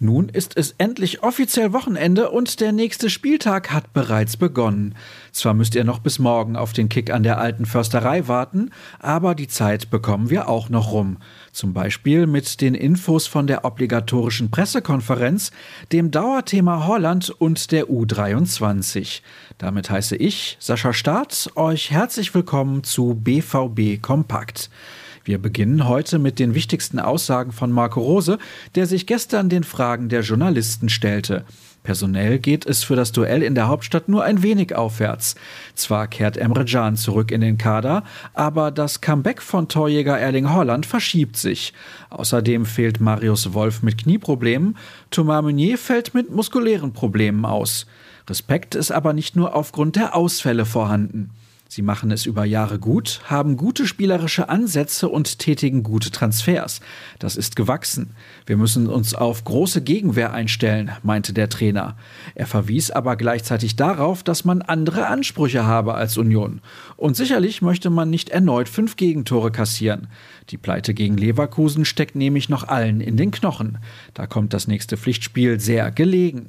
Nun ist es endlich offiziell Wochenende und der nächste Spieltag hat bereits begonnen. Zwar müsst ihr noch bis morgen auf den Kick an der alten Försterei warten, aber die Zeit bekommen wir auch noch rum. Zum Beispiel mit den Infos von der obligatorischen Pressekonferenz, dem Dauerthema Holland und der U23. Damit heiße ich, Sascha Staat, euch herzlich willkommen zu BVB Kompakt. Wir beginnen heute mit den wichtigsten Aussagen von Marco Rose, der sich gestern den Fragen der Journalisten stellte. Personell geht es für das Duell in der Hauptstadt nur ein wenig aufwärts. Zwar kehrt Emre Can zurück in den Kader, aber das Comeback von Torjäger Erling Holland verschiebt sich. Außerdem fehlt Marius Wolf mit Knieproblemen, Thomas Meunier fällt mit muskulären Problemen aus. Respekt ist aber nicht nur aufgrund der Ausfälle vorhanden. Sie machen es über Jahre gut, haben gute spielerische Ansätze und tätigen gute Transfers. Das ist gewachsen. Wir müssen uns auf große Gegenwehr einstellen, meinte der Trainer. Er verwies aber gleichzeitig darauf, dass man andere Ansprüche habe als Union. Und sicherlich möchte man nicht erneut fünf Gegentore kassieren. Die Pleite gegen Leverkusen steckt nämlich noch allen in den Knochen. Da kommt das nächste Pflichtspiel sehr gelegen.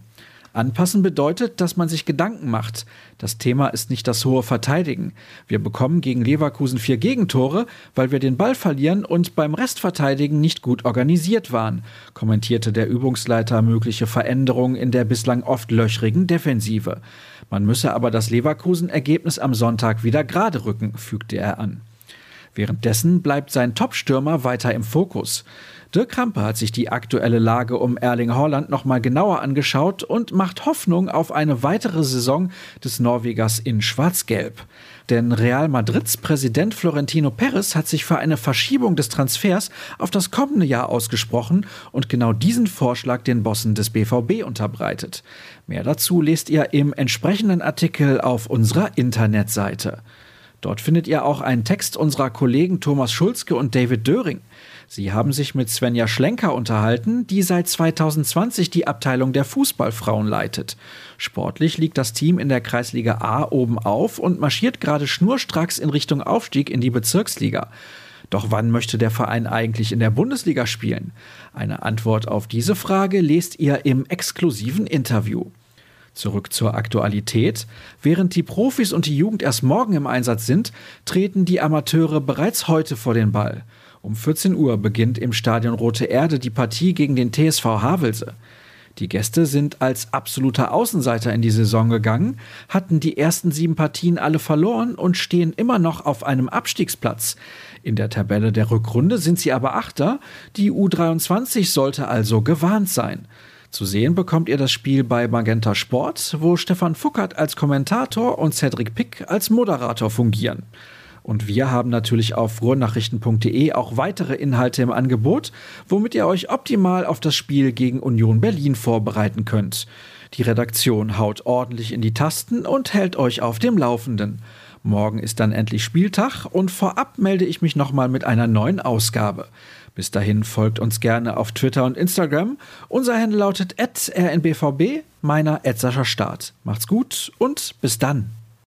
Anpassen bedeutet, dass man sich Gedanken macht. Das Thema ist nicht das hohe Verteidigen. Wir bekommen gegen Leverkusen vier Gegentore, weil wir den Ball verlieren und beim Restverteidigen nicht gut organisiert waren, kommentierte der Übungsleiter mögliche Veränderungen in der bislang oft löchrigen Defensive. Man müsse aber das Leverkusen-Ergebnis am Sonntag wieder gerade rücken, fügte er an. Währenddessen bleibt sein Topstürmer weiter im Fokus. Dirk Krampe hat sich die aktuelle Lage um Erling Haaland nochmal genauer angeschaut und macht Hoffnung auf eine weitere Saison des Norwegers in Schwarz-Gelb. Denn Real Madrids Präsident Florentino Perez hat sich für eine Verschiebung des Transfers auf das kommende Jahr ausgesprochen und genau diesen Vorschlag den Bossen des BVB unterbreitet. Mehr dazu lest ihr im entsprechenden Artikel auf unserer Internetseite. Dort findet ihr auch einen Text unserer Kollegen Thomas Schulzke und David Döring. Sie haben sich mit Svenja Schlenker unterhalten, die seit 2020 die Abteilung der Fußballfrauen leitet. Sportlich liegt das Team in der Kreisliga A oben auf und marschiert gerade schnurstracks in Richtung Aufstieg in die Bezirksliga. Doch wann möchte der Verein eigentlich in der Bundesliga spielen? Eine Antwort auf diese Frage lest ihr im exklusiven Interview. Zurück zur Aktualität. Während die Profis und die Jugend erst morgen im Einsatz sind, treten die Amateure bereits heute vor den Ball. Um 14 Uhr beginnt im Stadion Rote Erde die Partie gegen den TSV Havelse. Die Gäste sind als absoluter Außenseiter in die Saison gegangen, hatten die ersten sieben Partien alle verloren und stehen immer noch auf einem Abstiegsplatz. In der Tabelle der Rückrunde sind sie aber Achter, die U23 sollte also gewarnt sein. Zu sehen bekommt ihr das Spiel bei Magenta Sport, wo Stefan Fuckert als Kommentator und Cedric Pick als Moderator fungieren. Und wir haben natürlich auf ruhrnachrichten.de auch weitere Inhalte im Angebot, womit ihr euch optimal auf das Spiel gegen Union Berlin vorbereiten könnt. Die Redaktion haut ordentlich in die Tasten und hält euch auf dem Laufenden. Morgen ist dann endlich Spieltag und vorab melde ich mich nochmal mit einer neuen Ausgabe. Bis dahin folgt uns gerne auf Twitter und Instagram. Unser Handle lautet rnbvb, meiner Start. Macht's gut und bis dann.